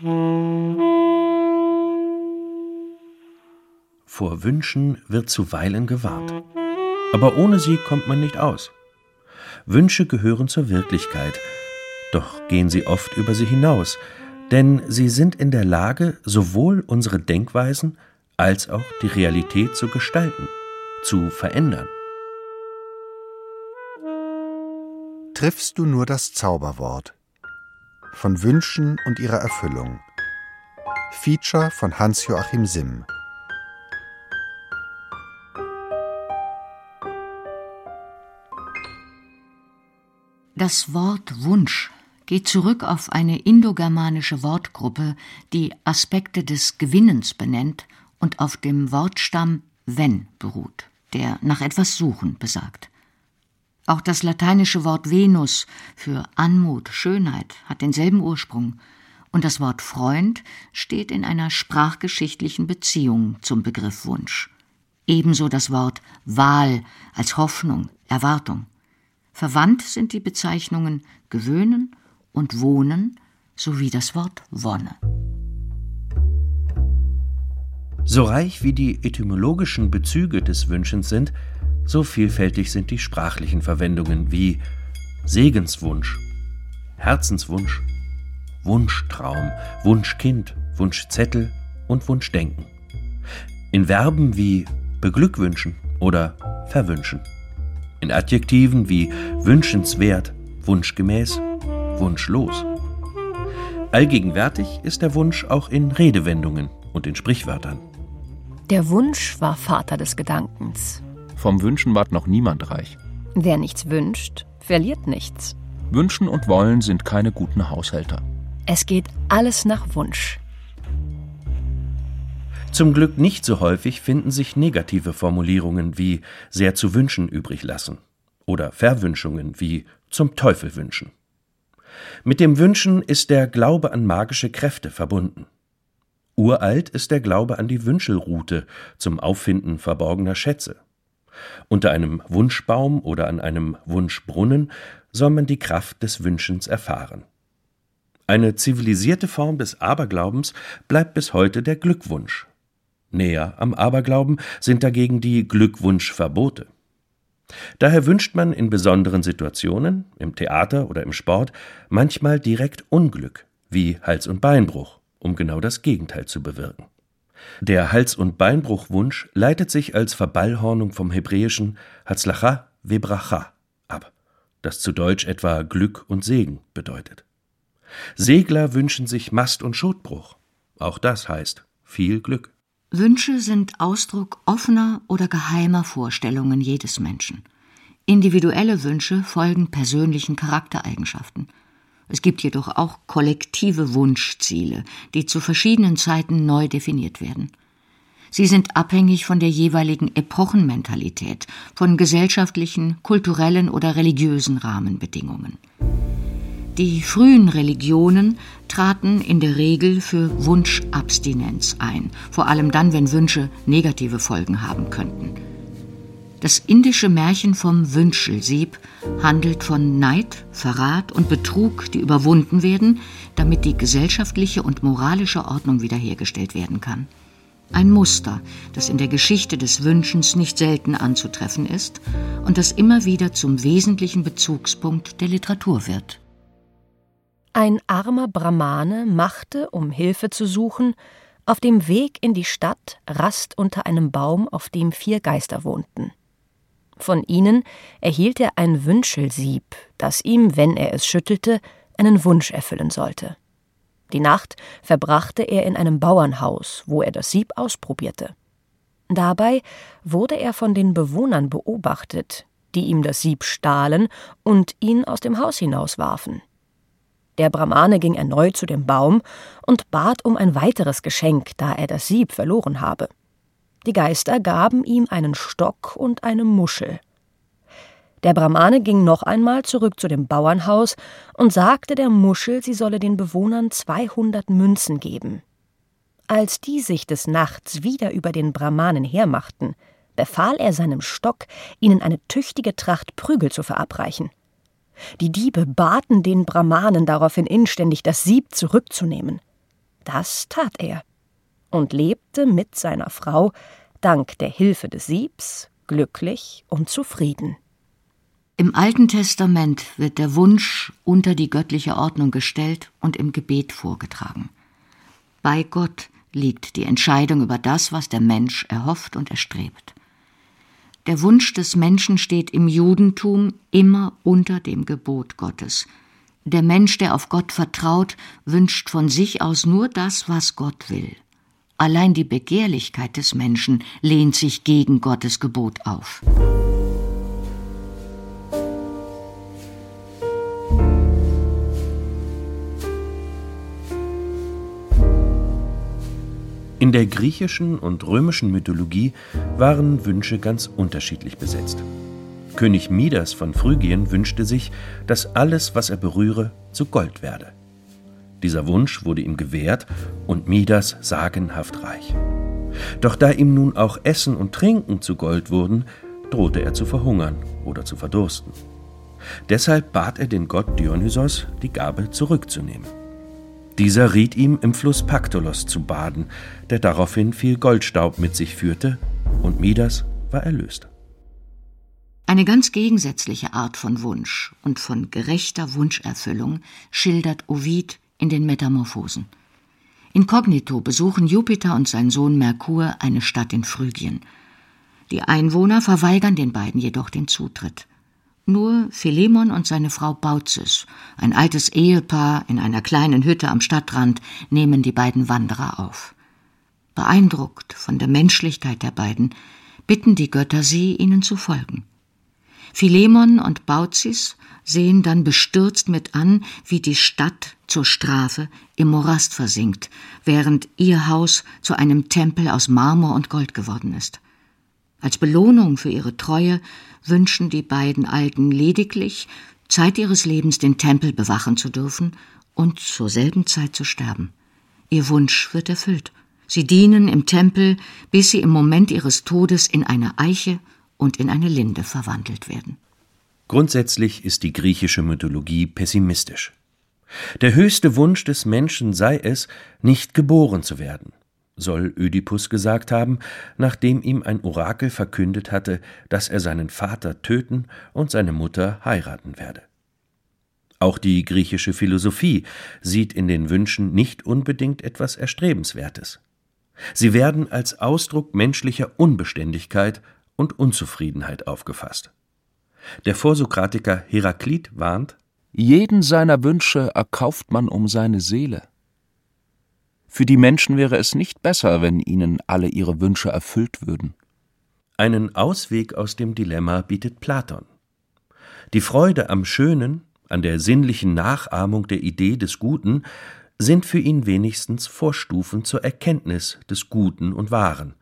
Vor Wünschen wird zuweilen gewarnt. Aber ohne sie kommt man nicht aus. Wünsche gehören zur Wirklichkeit, doch gehen sie oft über sie hinaus, denn sie sind in der Lage, sowohl unsere Denkweisen als auch die Realität zu gestalten, zu verändern. Triffst du nur das Zauberwort von Wünschen und ihrer Erfüllung. Feature von Hans-Joachim Simm. Das Wort Wunsch geht zurück auf eine indogermanische Wortgruppe, die Aspekte des Gewinnens benennt und auf dem Wortstamm wenn beruht, der nach etwas suchen besagt. Auch das lateinische Wort Venus für Anmut, Schönheit hat denselben Ursprung, und das Wort Freund steht in einer sprachgeschichtlichen Beziehung zum Begriff Wunsch. Ebenso das Wort Wahl als Hoffnung, Erwartung. Verwandt sind die Bezeichnungen gewöhnen und wohnen sowie das Wort Wonne. So reich wie die etymologischen Bezüge des Wünschens sind, so vielfältig sind die sprachlichen Verwendungen wie Segenswunsch, Herzenswunsch, Wunschtraum, Wunschkind, Wunschzettel und Wunschdenken. In Verben wie beglückwünschen oder verwünschen in Adjektiven wie wünschenswert, wunschgemäß, wunschlos. Allgegenwärtig ist der Wunsch auch in Redewendungen und in Sprichwörtern. Der Wunsch war Vater des Gedankens. Vom Wünschen ward noch niemand reich. Wer nichts wünscht, verliert nichts. Wünschen und Wollen sind keine guten Haushälter. Es geht alles nach Wunsch. Zum Glück nicht so häufig finden sich negative Formulierungen wie sehr zu wünschen übrig lassen oder Verwünschungen wie zum Teufel wünschen. Mit dem Wünschen ist der Glaube an magische Kräfte verbunden. Uralt ist der Glaube an die Wünschelrute zum Auffinden verborgener Schätze. Unter einem Wunschbaum oder an einem Wunschbrunnen soll man die Kraft des Wünschens erfahren. Eine zivilisierte Form des Aberglaubens bleibt bis heute der Glückwunsch, Näher am Aberglauben sind dagegen die Glückwunschverbote. Daher wünscht man in besonderen Situationen, im Theater oder im Sport, manchmal direkt Unglück, wie Hals- und Beinbruch, um genau das Gegenteil zu bewirken. Der Hals- und Beinbruchwunsch leitet sich als Verballhornung vom hebräischen Hatzlacha Vebracha ab, das zu Deutsch etwa Glück und Segen bedeutet. Segler wünschen sich Mast- und Schotbruch. Auch das heißt viel Glück. Wünsche sind Ausdruck offener oder geheimer Vorstellungen jedes Menschen. Individuelle Wünsche folgen persönlichen Charaktereigenschaften. Es gibt jedoch auch kollektive Wunschziele, die zu verschiedenen Zeiten neu definiert werden. Sie sind abhängig von der jeweiligen Epochenmentalität, von gesellschaftlichen, kulturellen oder religiösen Rahmenbedingungen. Die frühen Religionen traten in der Regel für Wunschabstinenz ein, vor allem dann, wenn Wünsche negative Folgen haben könnten. Das indische Märchen vom Wünschelsieb handelt von Neid, Verrat und Betrug, die überwunden werden, damit die gesellschaftliche und moralische Ordnung wiederhergestellt werden kann. Ein Muster, das in der Geschichte des Wünschens nicht selten anzutreffen ist und das immer wieder zum wesentlichen Bezugspunkt der Literatur wird. Ein armer Brahmane machte, um Hilfe zu suchen, auf dem Weg in die Stadt Rast unter einem Baum, auf dem vier Geister wohnten. Von ihnen erhielt er ein Wünschelsieb, das ihm, wenn er es schüttelte, einen Wunsch erfüllen sollte. Die Nacht verbrachte er in einem Bauernhaus, wo er das Sieb ausprobierte. Dabei wurde er von den Bewohnern beobachtet, die ihm das Sieb stahlen und ihn aus dem Haus hinauswarfen. Der Brahmane ging erneut zu dem Baum und bat um ein weiteres Geschenk, da er das Sieb verloren habe. Die Geister gaben ihm einen Stock und eine Muschel. Der Brahmane ging noch einmal zurück zu dem Bauernhaus und sagte der Muschel, sie solle den Bewohnern 200 Münzen geben. Als die sich des Nachts wieder über den Brahmanen hermachten, befahl er seinem Stock, ihnen eine tüchtige Tracht Prügel zu verabreichen. Die Diebe baten den Brahmanen daraufhin inständig, das Sieb zurückzunehmen. Das tat er und lebte mit seiner Frau, dank der Hilfe des Siebs, glücklich und zufrieden. Im Alten Testament wird der Wunsch unter die göttliche Ordnung gestellt und im Gebet vorgetragen. Bei Gott liegt die Entscheidung über das, was der Mensch erhofft und erstrebt. Der Wunsch des Menschen steht im Judentum immer unter dem Gebot Gottes. Der Mensch, der auf Gott vertraut, wünscht von sich aus nur das, was Gott will. Allein die Begehrlichkeit des Menschen lehnt sich gegen Gottes Gebot auf. In der griechischen und römischen Mythologie waren Wünsche ganz unterschiedlich besetzt. König Midas von Phrygien wünschte sich, dass alles, was er berühre, zu Gold werde. Dieser Wunsch wurde ihm gewährt und Midas sagenhaft reich. Doch da ihm nun auch Essen und Trinken zu Gold wurden, drohte er zu verhungern oder zu verdursten. Deshalb bat er den Gott Dionysos, die Gabe zurückzunehmen. Dieser riet ihm, im Fluss Paktolos zu baden, der daraufhin viel Goldstaub mit sich führte, und Midas war erlöst. Eine ganz gegensätzliche Art von Wunsch und von gerechter Wunscherfüllung schildert Ovid in den Metamorphosen. Inkognito besuchen Jupiter und sein Sohn Merkur eine Stadt in Phrygien. Die Einwohner verweigern den beiden jedoch den Zutritt. Nur Philemon und seine Frau Baucis, ein altes Ehepaar in einer kleinen Hütte am Stadtrand, nehmen die beiden Wanderer auf. Beeindruckt von der Menschlichkeit der beiden, bitten die Götter sie, ihnen zu folgen. Philemon und Baucis sehen dann bestürzt mit an, wie die Stadt zur Strafe im Morast versinkt, während ihr Haus zu einem Tempel aus Marmor und Gold geworden ist. Als Belohnung für ihre Treue wünschen die beiden Alten lediglich, Zeit ihres Lebens den Tempel bewachen zu dürfen und zur selben Zeit zu sterben. Ihr Wunsch wird erfüllt. Sie dienen im Tempel, bis sie im Moment ihres Todes in eine Eiche und in eine Linde verwandelt werden. Grundsätzlich ist die griechische Mythologie pessimistisch. Der höchste Wunsch des Menschen sei es, nicht geboren zu werden, soll Ödipus gesagt haben, nachdem ihm ein Orakel verkündet hatte, dass er seinen Vater töten und seine Mutter heiraten werde. Auch die griechische Philosophie sieht in den Wünschen nicht unbedingt etwas Erstrebenswertes. Sie werden als Ausdruck menschlicher Unbeständigkeit und Unzufriedenheit aufgefasst. Der Vorsokratiker Heraklit warnt Jeden seiner Wünsche erkauft man um seine Seele. Für die Menschen wäre es nicht besser, wenn ihnen alle ihre Wünsche erfüllt würden. Einen Ausweg aus dem Dilemma bietet Platon. Die Freude am Schönen, an der sinnlichen Nachahmung der Idee des Guten, sind für ihn wenigstens Vorstufen zur Erkenntnis des Guten und Wahren,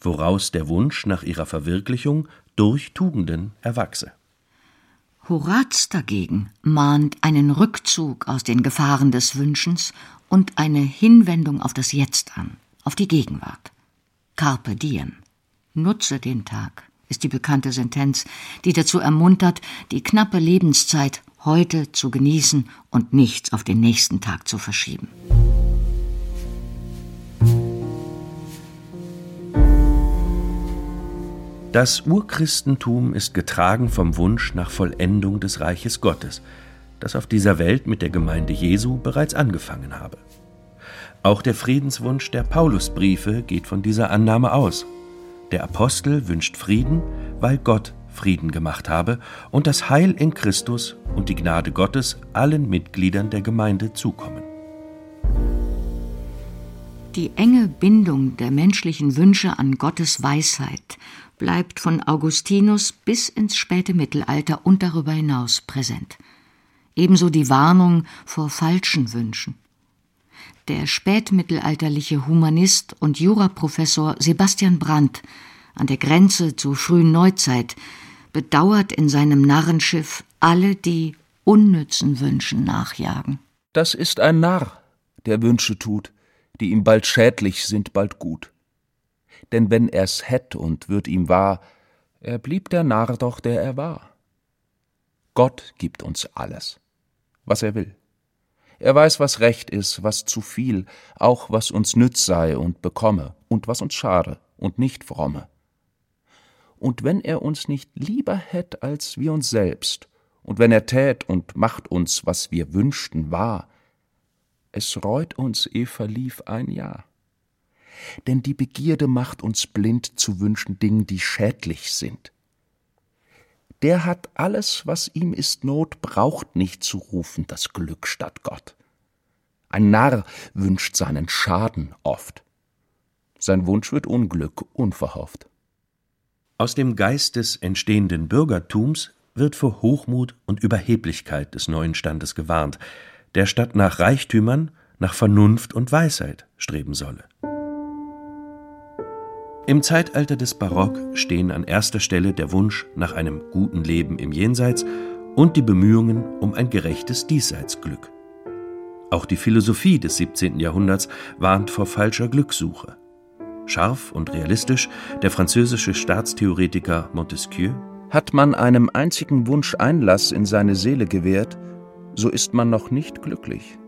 woraus der Wunsch nach ihrer Verwirklichung durch Tugenden erwachse. Horaz dagegen mahnt einen Rückzug aus den Gefahren des Wünschens und eine Hinwendung auf das Jetzt an, auf die Gegenwart. Carpe diem. Nutze den Tag ist die bekannte Sentenz, die dazu ermuntert, die knappe Lebenszeit heute zu genießen und nichts auf den nächsten Tag zu verschieben. Das Urchristentum ist getragen vom Wunsch nach Vollendung des Reiches Gottes, das auf dieser Welt mit der Gemeinde Jesu bereits angefangen habe. Auch der Friedenswunsch der Paulusbriefe geht von dieser Annahme aus. Der Apostel wünscht Frieden, weil Gott Frieden gemacht habe und das Heil in Christus und die Gnade Gottes allen Mitgliedern der Gemeinde zukommen. Die enge Bindung der menschlichen Wünsche an Gottes Weisheit bleibt von Augustinus bis ins späte Mittelalter und darüber hinaus präsent. Ebenso die Warnung vor falschen Wünschen. Der spätmittelalterliche Humanist und Juraprofessor Sebastian Brandt an der Grenze zur frühen Neuzeit bedauert in seinem Narrenschiff alle, die unnützen Wünschen nachjagen. Das ist ein Narr, der Wünsche tut, die ihm bald schädlich sind, bald gut denn wenn er's hätt und würd ihm wahr, er blieb der Narr doch, der er war. Gott gibt uns alles, was er will. Er weiß, was recht ist, was zu viel, auch was uns nütz sei und bekomme, und was uns schade und nicht fromme. Und wenn er uns nicht lieber hätt als wir uns selbst, und wenn er tät und macht uns, was wir wünschten, wahr, es reut uns, eh verlief ein Jahr. Denn die Begierde macht uns blind zu wünschen Dingen, die schädlich sind. Der hat alles, was ihm ist Not, braucht nicht zu rufen, das Glück statt Gott. Ein Narr wünscht seinen Schaden oft. Sein Wunsch wird Unglück unverhofft. Aus dem Geist des entstehenden Bürgertums wird vor Hochmut und Überheblichkeit des neuen Standes gewarnt, der statt nach Reichtümern nach Vernunft und Weisheit streben solle. Im Zeitalter des Barock stehen an erster Stelle der Wunsch nach einem guten Leben im Jenseits und die Bemühungen um ein gerechtes Diesseitsglück. Auch die Philosophie des 17. Jahrhunderts warnt vor falscher Glückssuche. Scharf und realistisch der französische Staatstheoretiker Montesquieu Hat man einem einzigen Wunsch Einlass in seine Seele gewährt, so ist man noch nicht glücklich.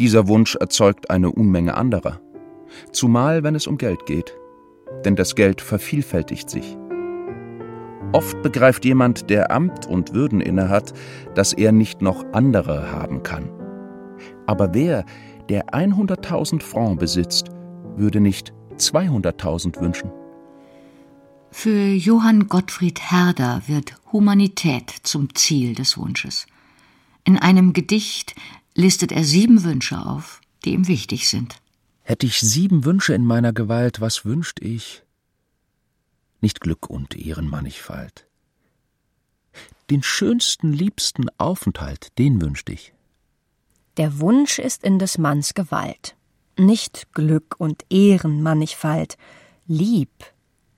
Dieser Wunsch erzeugt eine Unmenge anderer, zumal wenn es um Geld geht, denn das Geld vervielfältigt sich. Oft begreift jemand, der Amt und Würden innehat, dass er nicht noch andere haben kann. Aber wer, der 100.000 Francs besitzt, würde nicht 200.000 wünschen? Für Johann Gottfried Herder wird Humanität zum Ziel des Wunsches. In einem Gedicht listet er sieben Wünsche auf, die ihm wichtig sind. Hätte ich sieben Wünsche in meiner Gewalt, was wünscht ich? Nicht Glück und Ehrenmannigfalt. Den schönsten, liebsten Aufenthalt, den wünscht ich. Der Wunsch ist in des Manns Gewalt. Nicht Glück und Ehrenmannigfalt. Lieb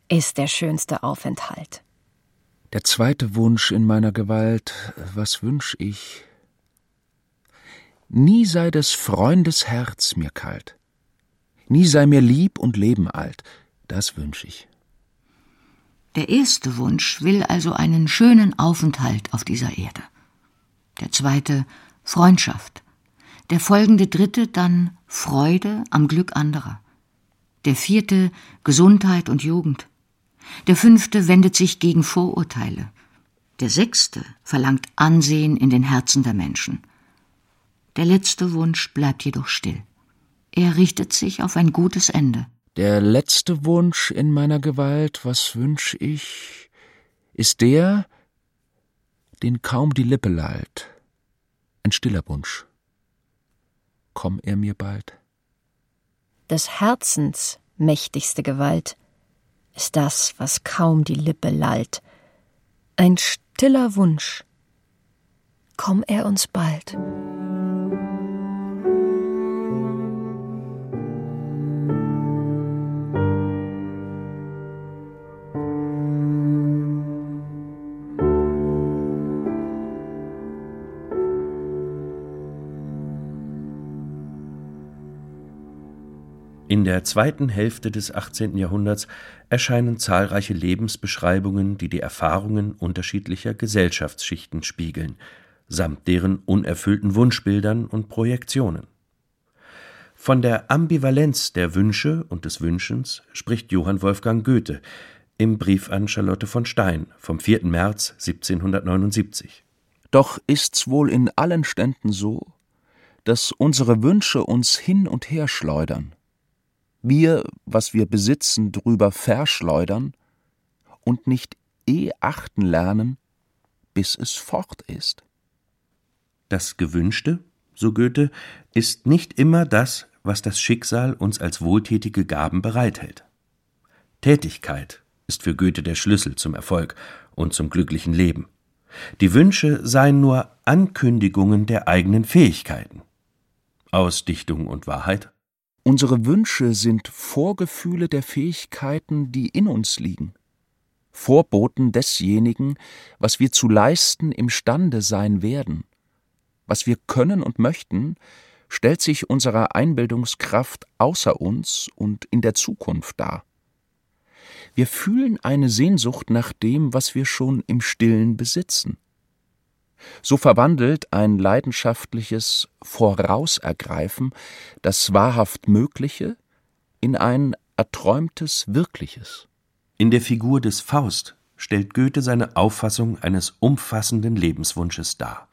ist der schönste Aufenthalt. Der zweite Wunsch in meiner Gewalt, was wünsch ich? Nie sei des Freundes Herz mir kalt. Nie sei mir lieb und Leben alt. Das wünsch ich. Der erste Wunsch will also einen schönen Aufenthalt auf dieser Erde. Der zweite Freundschaft. Der folgende dritte dann Freude am Glück anderer. Der vierte Gesundheit und Jugend. Der fünfte wendet sich gegen Vorurteile. Der sechste verlangt Ansehen in den Herzen der Menschen. Der letzte Wunsch bleibt jedoch still. Er richtet sich auf ein gutes Ende. Der letzte Wunsch in meiner Gewalt, was wünsch ich, ist der, den kaum die Lippe lallt. Ein stiller Wunsch. Komm er mir bald. Des Herzens mächtigste Gewalt ist das, was kaum die Lippe lallt. Ein stiller Wunsch. Komm er uns bald. In der zweiten Hälfte des 18. Jahrhunderts erscheinen zahlreiche Lebensbeschreibungen, die die Erfahrungen unterschiedlicher Gesellschaftsschichten spiegeln, samt deren unerfüllten Wunschbildern und Projektionen. Von der Ambivalenz der Wünsche und des Wünschens spricht Johann Wolfgang Goethe im Brief an Charlotte von Stein vom 4. März 1779. Doch ist's wohl in allen Ständen so, dass unsere Wünsche uns hin und her schleudern, wir, was wir besitzen, drüber verschleudern und nicht eh achten lernen, bis es fort ist. Das Gewünschte, so Goethe, ist nicht immer das, was das Schicksal uns als wohltätige Gaben bereithält. Tätigkeit ist für Goethe der Schlüssel zum Erfolg und zum glücklichen Leben. Die Wünsche seien nur Ankündigungen der eigenen Fähigkeiten. Aus Dichtung und Wahrheit Unsere Wünsche sind Vorgefühle der Fähigkeiten, die in uns liegen, Vorboten desjenigen, was wir zu leisten imstande sein werden. Was wir können und möchten, stellt sich unserer Einbildungskraft außer uns und in der Zukunft dar. Wir fühlen eine Sehnsucht nach dem, was wir schon im stillen besitzen. So verwandelt ein leidenschaftliches Vorausergreifen das wahrhaft Mögliche in ein erträumtes Wirkliches. In der Figur des Faust stellt Goethe seine Auffassung eines umfassenden Lebenswunsches dar.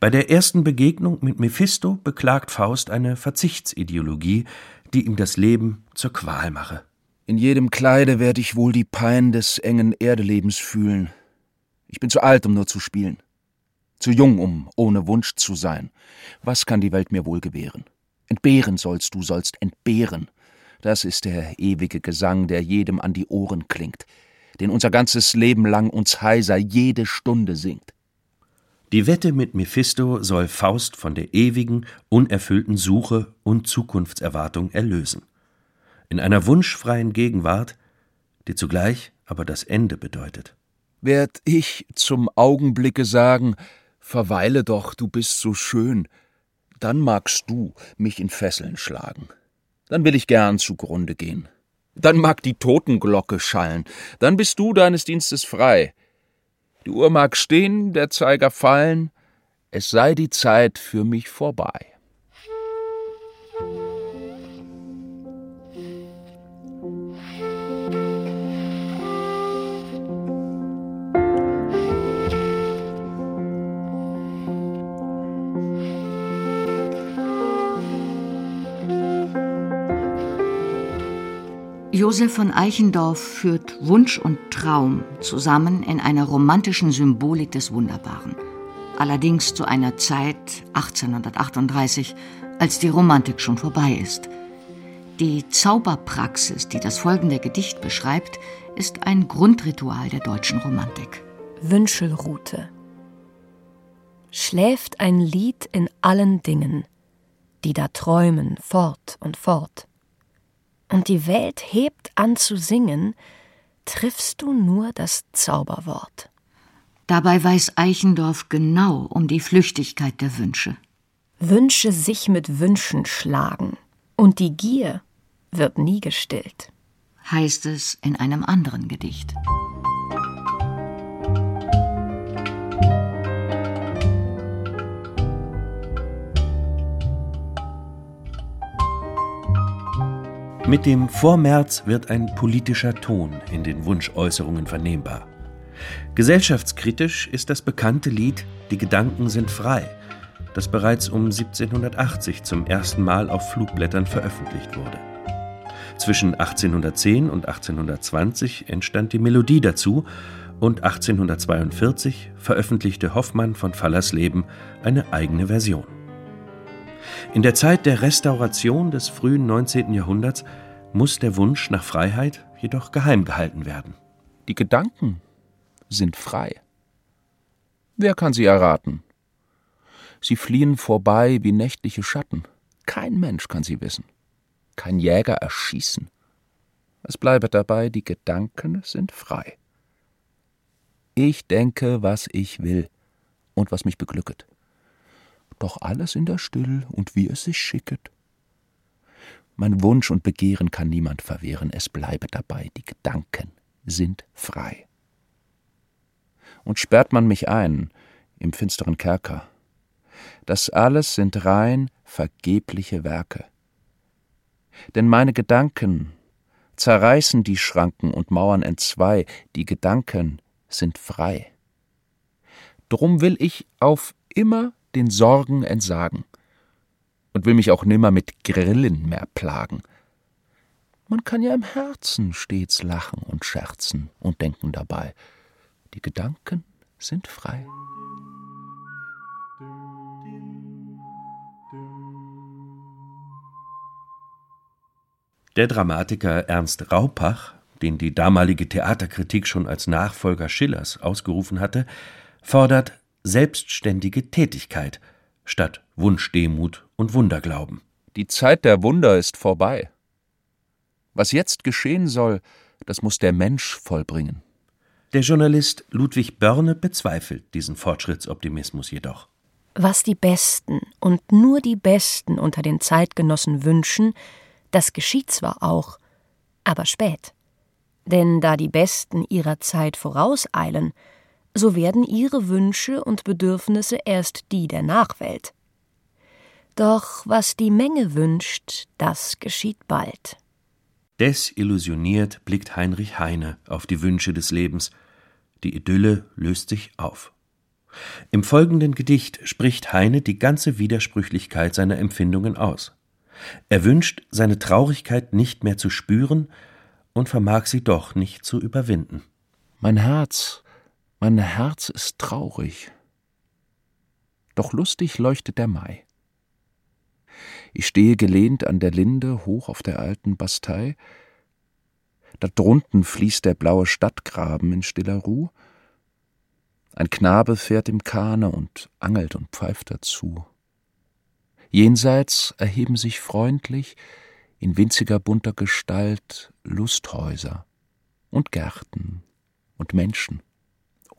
Bei der ersten Begegnung mit Mephisto beklagt Faust eine Verzichtsideologie, die ihm das Leben zur Qual mache. In jedem Kleide werde ich wohl die Pein des engen Erdelebens fühlen. Ich bin zu alt, um nur zu spielen. Zu jung, um ohne Wunsch zu sein. Was kann die Welt mir wohl gewähren? Entbehren sollst du, sollst entbehren. Das ist der ewige Gesang, der jedem an die Ohren klingt, den unser ganzes Leben lang uns heiser jede Stunde singt. Die Wette mit Mephisto soll Faust von der ewigen, unerfüllten Suche und Zukunftserwartung erlösen. In einer wunschfreien Gegenwart, die zugleich aber das Ende bedeutet. Werd ich zum Augenblicke sagen, verweile doch, du bist so schön, dann magst du mich in Fesseln schlagen. Dann will ich gern zugrunde gehen. Dann mag die Totenglocke schallen, dann bist du deines Dienstes frei. Die Uhr mag stehen, der Zeiger fallen, es sei die Zeit für mich vorbei. Josef von Eichendorff führt Wunsch und Traum zusammen in einer romantischen Symbolik des Wunderbaren. Allerdings zu einer Zeit 1838, als die Romantik schon vorbei ist. Die Zauberpraxis, die das folgende Gedicht beschreibt, ist ein Grundritual der deutschen Romantik. Wünschelrute. Schläft ein Lied in allen Dingen, die da träumen fort und fort und die Welt hebt an zu singen, triffst du nur das Zauberwort. Dabei weiß Eichendorff genau um die Flüchtigkeit der Wünsche. Wünsche sich mit Wünschen schlagen, und die Gier wird nie gestillt. Heißt es in einem anderen Gedicht. Mit dem Vormärz wird ein politischer Ton in den Wunschäußerungen vernehmbar. Gesellschaftskritisch ist das bekannte Lied Die Gedanken sind frei, das bereits um 1780 zum ersten Mal auf Flugblättern veröffentlicht wurde. Zwischen 1810 und 1820 entstand die Melodie dazu und 1842 veröffentlichte Hoffmann von Fallersleben eine eigene Version. In der Zeit der Restauration des frühen 19. Jahrhunderts muss der Wunsch nach Freiheit jedoch geheim gehalten werden. Die Gedanken sind frei. Wer kann sie erraten? Sie fliehen vorbei wie nächtliche Schatten. Kein Mensch kann sie wissen. Kein Jäger erschießen. Es bleibe dabei, die Gedanken sind frei. Ich denke, was ich will und was mich beglücket doch alles in der Still und wie es sich schicket. Mein Wunsch und Begehren kann niemand verwehren, es bleibe dabei, die Gedanken sind frei. Und sperrt man mich ein im finsteren Kerker, das alles sind rein vergebliche Werke. Denn meine Gedanken zerreißen die Schranken und Mauern entzwei, die Gedanken sind frei. Drum will ich auf immer den Sorgen entsagen und will mich auch nimmer mit Grillen mehr plagen. Man kann ja im Herzen stets lachen und scherzen und denken dabei. Die Gedanken sind frei. Der Dramatiker Ernst Raupach, den die damalige Theaterkritik schon als Nachfolger Schillers ausgerufen hatte, fordert selbstständige Tätigkeit statt Wunschdemut und Wunderglauben. Die Zeit der Wunder ist vorbei. Was jetzt geschehen soll, das muss der Mensch vollbringen. Der Journalist Ludwig Börne bezweifelt diesen Fortschrittsoptimismus jedoch. Was die Besten und nur die Besten unter den Zeitgenossen wünschen, das geschieht zwar auch, aber spät. Denn da die Besten ihrer Zeit vorauseilen, so werden ihre Wünsche und Bedürfnisse erst die der Nachwelt. Doch was die Menge wünscht, das geschieht bald. Desillusioniert blickt Heinrich Heine auf die Wünsche des Lebens. Die Idylle löst sich auf. Im folgenden Gedicht spricht Heine die ganze Widersprüchlichkeit seiner Empfindungen aus. Er wünscht, seine Traurigkeit nicht mehr zu spüren und vermag sie doch nicht zu überwinden. Mein Herz, mein Herz ist traurig. Doch lustig leuchtet der Mai. Ich stehe gelehnt an der Linde hoch auf der alten Bastei. Da drunten fließt der blaue Stadtgraben in stiller Ruh. Ein Knabe fährt im Kahne und angelt und pfeift dazu. Jenseits erheben sich freundlich in winziger bunter Gestalt Lusthäuser und Gärten und Menschen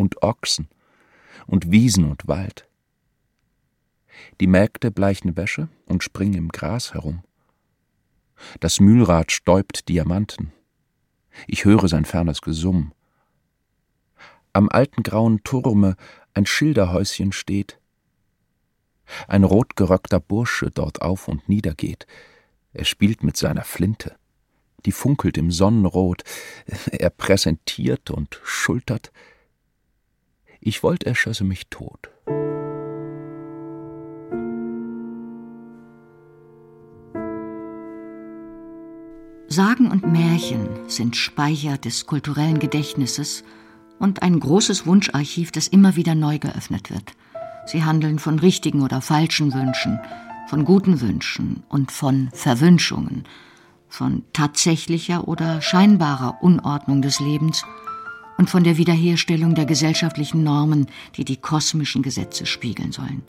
und Ochsen und Wiesen und Wald. Die Mägde bleichen Wäsche und springen im Gras herum. Das Mühlrad stäubt Diamanten. Ich höre sein fernes Gesumm. Am alten grauen Turme ein Schilderhäuschen steht. Ein rotgeröckter Bursche dort auf und nieder geht. Er spielt mit seiner Flinte. Die funkelt im Sonnenrot. Er präsentiert und schultert. Ich wollt, er schösse mich tot. Sagen und Märchen sind Speicher des kulturellen Gedächtnisses und ein großes Wunscharchiv, das immer wieder neu geöffnet wird. Sie handeln von richtigen oder falschen Wünschen, von guten Wünschen und von Verwünschungen, von tatsächlicher oder scheinbarer Unordnung des Lebens und von der Wiederherstellung der gesellschaftlichen Normen, die die kosmischen Gesetze spiegeln sollen.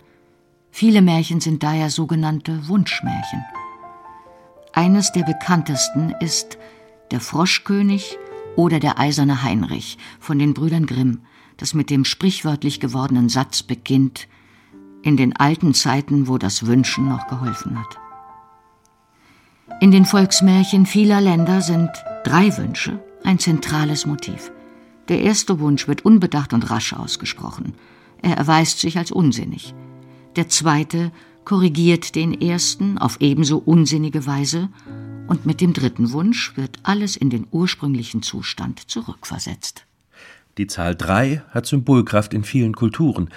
Viele Märchen sind daher sogenannte Wunschmärchen. Eines der bekanntesten ist Der Froschkönig oder Der eiserne Heinrich von den Brüdern Grimm, das mit dem sprichwörtlich gewordenen Satz beginnt In den alten Zeiten, wo das Wünschen noch geholfen hat. In den Volksmärchen vieler Länder sind drei Wünsche ein zentrales Motiv. Der erste Wunsch wird unbedacht und rasch ausgesprochen. Er erweist sich als unsinnig. Der zweite korrigiert den ersten auf ebenso unsinnige Weise und mit dem dritten Wunsch wird alles in den ursprünglichen Zustand zurückversetzt. Die Zahl drei hat Symbolkraft in vielen Kulturen.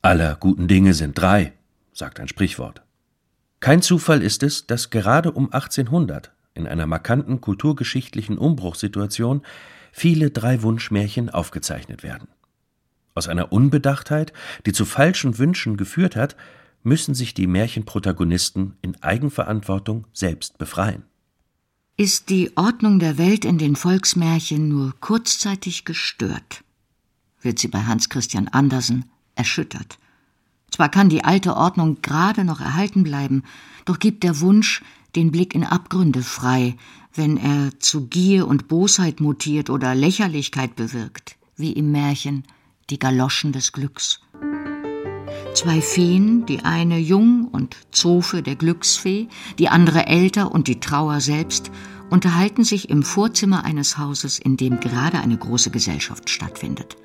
Aller guten Dinge sind drei, sagt ein Sprichwort. Kein Zufall ist es, dass gerade um 1800, in einer markanten kulturgeschichtlichen Umbruchssituation, viele Drei-Wunsch-Märchen aufgezeichnet werden. Aus einer Unbedachtheit, die zu falschen Wünschen geführt hat, müssen sich die Märchenprotagonisten in Eigenverantwortung selbst befreien. Ist die Ordnung der Welt in den Volksmärchen nur kurzzeitig gestört, wird sie bei Hans Christian Andersen erschüttert. Zwar kann die alte Ordnung gerade noch erhalten bleiben, doch gibt der Wunsch den Blick in Abgründe frei, wenn er zu Gier und Bosheit mutiert oder Lächerlichkeit bewirkt, wie im Märchen Die Galoschen des Glücks. Zwei Feen, die eine jung und Zofe der Glücksfee, die andere älter und die Trauer selbst, unterhalten sich im Vorzimmer eines Hauses, in dem gerade eine große Gesellschaft stattfindet.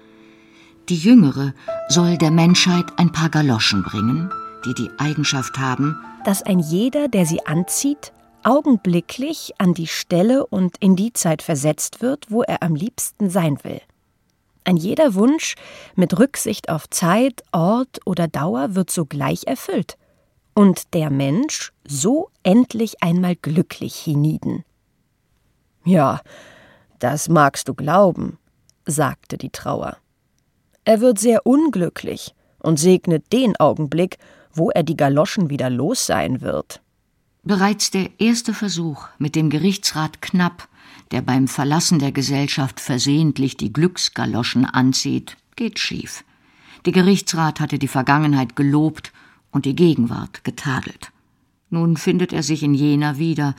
Die jüngere soll der Menschheit ein paar Galoschen bringen, die die Eigenschaft haben, dass ein jeder, der sie anzieht, augenblicklich an die Stelle und in die Zeit versetzt wird, wo er am liebsten sein will. Ein jeder Wunsch mit Rücksicht auf Zeit, Ort oder Dauer wird sogleich erfüllt und der Mensch so endlich einmal glücklich hienieden. Ja, das magst du glauben, sagte die Trauer. Er wird sehr unglücklich und segnet den Augenblick, wo er die Galoschen wieder los sein wird. Bereits der erste Versuch mit dem Gerichtsrat Knapp der beim Verlassen der Gesellschaft versehentlich die Glücksgaloschen anzieht, geht schief. Der Gerichtsrat hatte die Vergangenheit gelobt und die Gegenwart getadelt. Nun findet er sich in jener wieder,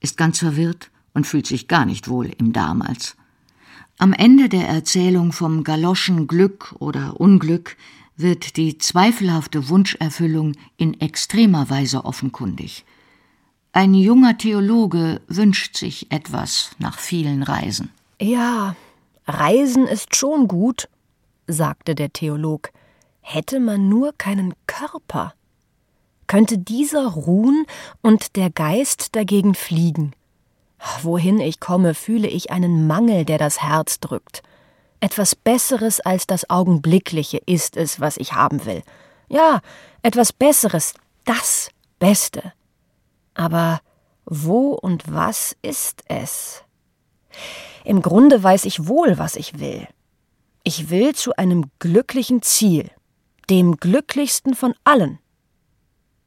ist ganz verwirrt und fühlt sich gar nicht wohl im Damals. Am Ende der Erzählung vom Galoschen Glück oder Unglück wird die zweifelhafte Wunscherfüllung in extremer Weise offenkundig. Ein junger Theologe wünscht sich etwas nach vielen Reisen. Ja, Reisen ist schon gut, sagte der Theolog, hätte man nur keinen Körper. Könnte dieser ruhen und der Geist dagegen fliegen? Wohin ich komme, fühle ich einen Mangel, der das Herz drückt. Etwas Besseres als das Augenblickliche ist es, was ich haben will. Ja, etwas Besseres, das Beste. Aber wo und was ist es? Im Grunde weiß ich wohl, was ich will. Ich will zu einem glücklichen Ziel, dem glücklichsten von allen.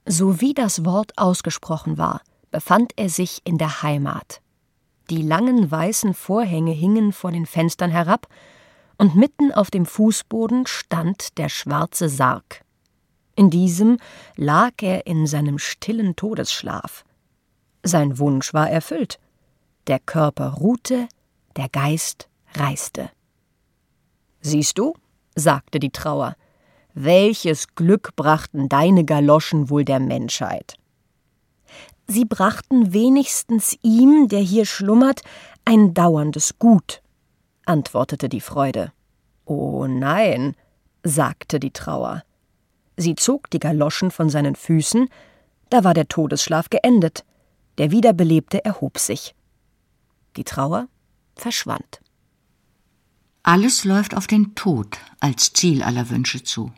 So wie das Wort ausgesprochen war, befand er sich in der Heimat. Die langen weißen Vorhänge hingen vor den Fenstern herab, und mitten auf dem Fußboden stand der schwarze Sarg. In diesem lag er in seinem stillen Todesschlaf. Sein Wunsch war erfüllt. Der Körper ruhte, der Geist reiste. Siehst du, sagte die Trauer, welches Glück brachten deine Galoschen wohl der Menschheit? Sie brachten wenigstens ihm, der hier schlummert, ein dauerndes Gut, antwortete die Freude. Oh nein, sagte die Trauer. Sie zog die Galoschen von seinen Füßen, da war der Todesschlaf geendet, der Wiederbelebte erhob sich. Die Trauer verschwand. Alles läuft auf den Tod als Ziel aller Wünsche zu.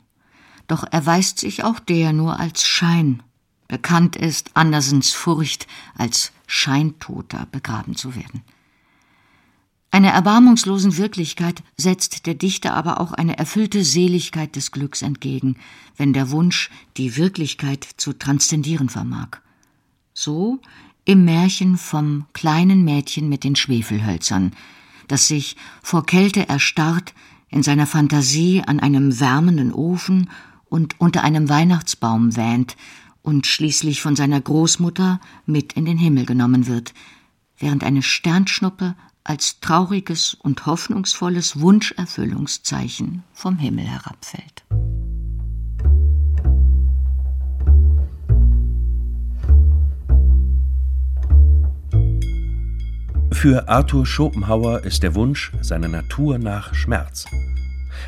Doch erweist sich auch der nur als Schein. Bekannt ist Andersens Furcht, als Scheintoter begraben zu werden. Einer erbarmungslosen Wirklichkeit setzt der Dichter aber auch eine erfüllte Seligkeit des Glücks entgegen, wenn der Wunsch die Wirklichkeit zu transzendieren vermag. So im Märchen vom kleinen Mädchen mit den Schwefelhölzern, das sich vor Kälte erstarrt in seiner Fantasie an einem wärmenden Ofen und unter einem Weihnachtsbaum wähnt und schließlich von seiner Großmutter mit in den Himmel genommen wird, während eine Sternschnuppe als trauriges und hoffnungsvolles Wunscherfüllungszeichen vom Himmel herabfällt. Für Arthur Schopenhauer ist der Wunsch seiner Natur nach Schmerz.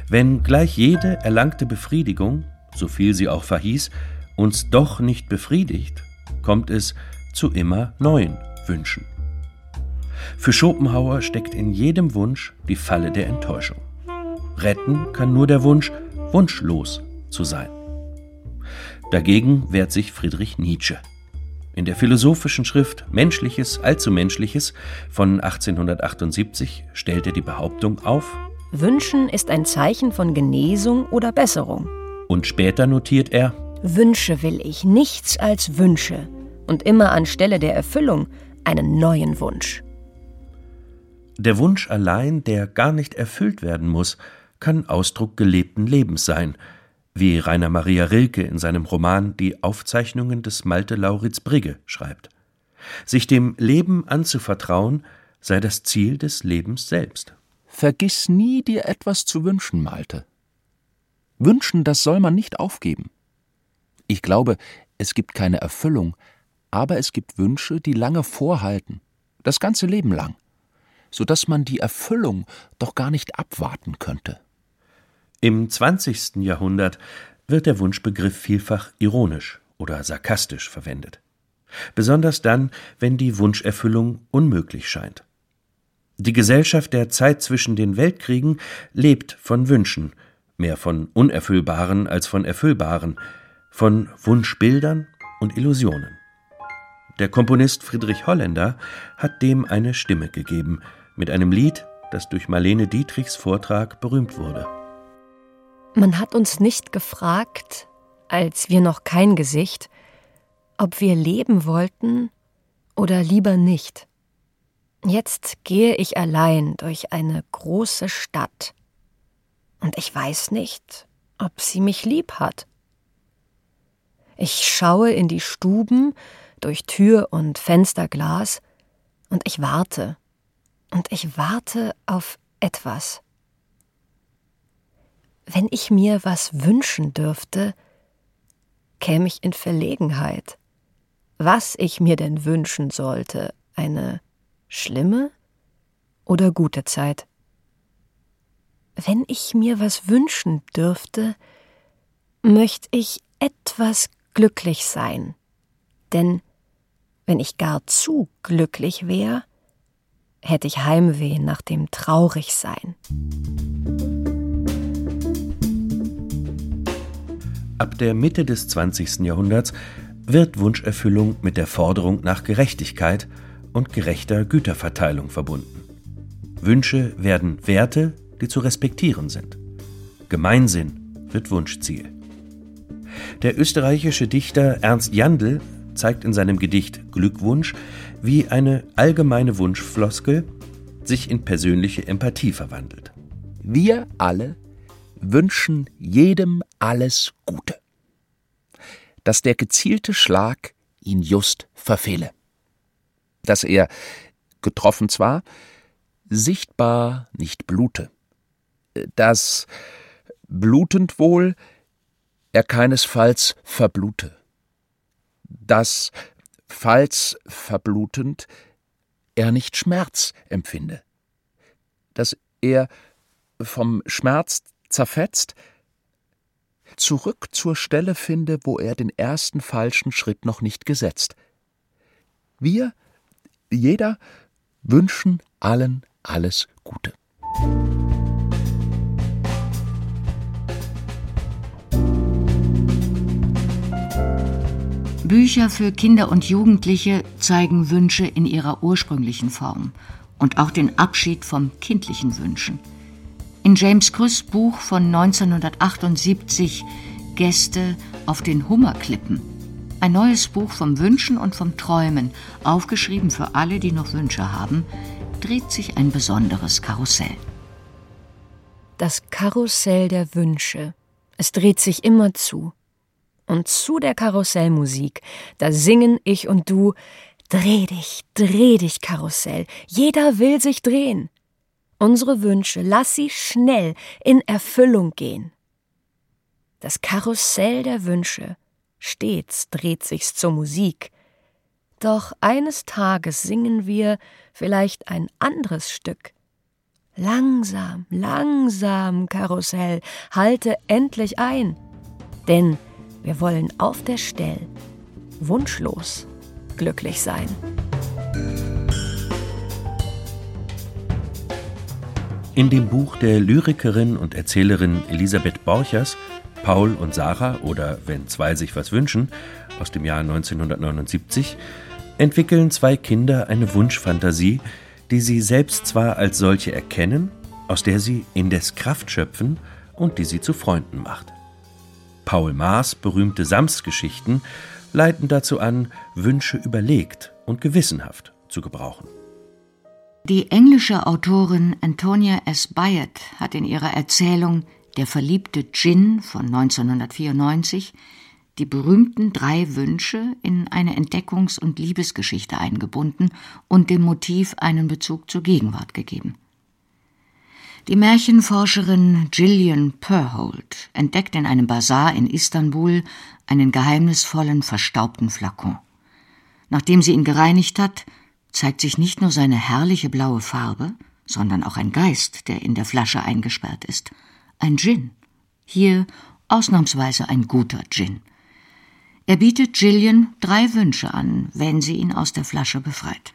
Wenn gleich jede erlangte Befriedigung, so viel sie auch verhieß, uns doch nicht befriedigt, kommt es zu immer neuen Wünschen. Für Schopenhauer steckt in jedem Wunsch die Falle der Enttäuschung. Retten kann nur der Wunsch, wunschlos zu sein. Dagegen wehrt sich Friedrich Nietzsche. In der philosophischen Schrift Menschliches, Allzumenschliches von 1878 stellt er die Behauptung auf, Wünschen ist ein Zeichen von Genesung oder Besserung. Und später notiert er, Wünsche will ich nichts als Wünsche und immer anstelle der Erfüllung einen neuen Wunsch. Der Wunsch allein, der gar nicht erfüllt werden muss, kann Ausdruck gelebten Lebens sein, wie Rainer Maria Rilke in seinem Roman Die Aufzeichnungen des Malte Lauritz Brigge schreibt. Sich dem Leben anzuvertrauen, sei das Ziel des Lebens selbst. Vergiss nie, dir etwas zu wünschen, Malte. Wünschen, das soll man nicht aufgeben. Ich glaube, es gibt keine Erfüllung, aber es gibt Wünsche, die lange vorhalten, das ganze Leben lang, so dass man die Erfüllung doch gar nicht abwarten könnte. Im 20. Jahrhundert wird der Wunschbegriff vielfach ironisch oder sarkastisch verwendet. Besonders dann, wenn die Wunscherfüllung unmöglich scheint. Die Gesellschaft der Zeit zwischen den Weltkriegen lebt von Wünschen, mehr von unerfüllbaren als von erfüllbaren, von Wunschbildern und Illusionen. Der Komponist Friedrich Holländer hat dem eine Stimme gegeben, mit einem Lied, das durch Marlene Dietrichs Vortrag berühmt wurde. Man hat uns nicht gefragt, als wir noch kein Gesicht, ob wir leben wollten oder lieber nicht. Jetzt gehe ich allein durch eine große Stadt, und ich weiß nicht, ob sie mich lieb hat. Ich schaue in die Stuben durch Tür und Fensterglas, und ich warte, und ich warte auf etwas. Wenn ich mir was wünschen dürfte, käme ich in Verlegenheit. Was ich mir denn wünschen sollte, eine schlimme oder gute Zeit? wenn ich mir was wünschen dürfte, möchte ich etwas glücklich sein. Denn wenn ich gar zu glücklich wär, hätte ich Heimweh nach dem Traurigsein. Ab der Mitte des 20. Jahrhunderts wird Wunscherfüllung mit der Forderung nach Gerechtigkeit und gerechter Güterverteilung verbunden. Wünsche werden Werte, die zu respektieren sind. Gemeinsinn wird Wunschziel. Der österreichische Dichter Ernst Jandl zeigt in seinem Gedicht Glückwunsch, wie eine allgemeine Wunschfloskel sich in persönliche Empathie verwandelt. Wir alle wünschen jedem alles Gute, dass der gezielte Schlag ihn just verfehle, dass er, getroffen zwar, sichtbar nicht blute, dass, blutend wohl, er keinesfalls verblute, dass, falls verblutend, er nicht Schmerz empfinde, dass er vom Schmerz zerfetzt, zurück zur Stelle finde, wo er den ersten falschen Schritt noch nicht gesetzt. Wir, jeder, wünschen allen alles Gute. Bücher für Kinder und Jugendliche zeigen Wünsche in ihrer ursprünglichen Form und auch den Abschied vom kindlichen Wünschen. In James Krüss Buch von 1978 Gäste auf den Hummerklippen. Ein neues Buch vom Wünschen und vom Träumen, aufgeschrieben für alle, die noch Wünsche haben, dreht sich ein besonderes Karussell. Das Karussell der Wünsche. Es dreht sich immer zu und zu der Karussellmusik, da singen ich und du Dreh dich, dreh dich, Karussell, jeder will sich drehen. Unsere Wünsche, lass sie schnell in Erfüllung gehen. Das Karussell der Wünsche, stets dreht sich's zur Musik. Doch eines Tages singen wir vielleicht ein anderes Stück. Langsam, langsam, Karussell, halte endlich ein, denn wir wollen auf der Stell wunschlos glücklich sein. In dem Buch der Lyrikerin und Erzählerin Elisabeth Borchers Paul und Sarah oder Wenn zwei sich was wünschen aus dem Jahr 1979 entwickeln zwei Kinder eine Wunschfantasie, die sie selbst zwar als solche erkennen, aus der sie indes Kraft schöpfen und die sie zu Freunden macht. Paul Maas berühmte Samsgeschichten leiten dazu an, Wünsche überlegt und gewissenhaft zu gebrauchen. Die englische Autorin Antonia S. Byatt hat in ihrer Erzählung Der verliebte Djinn von 1994 die berühmten drei Wünsche in eine Entdeckungs- und Liebesgeschichte eingebunden und dem Motiv einen Bezug zur Gegenwart gegeben. Die Märchenforscherin Gillian Purholt entdeckt in einem Bazar in Istanbul einen geheimnisvollen, verstaubten Flakon. Nachdem sie ihn gereinigt hat, zeigt sich nicht nur seine herrliche blaue Farbe, sondern auch ein Geist, der in der Flasche eingesperrt ist. Ein Djinn. Hier ausnahmsweise ein guter Djinn. Er bietet Gillian drei Wünsche an, wenn sie ihn aus der Flasche befreit.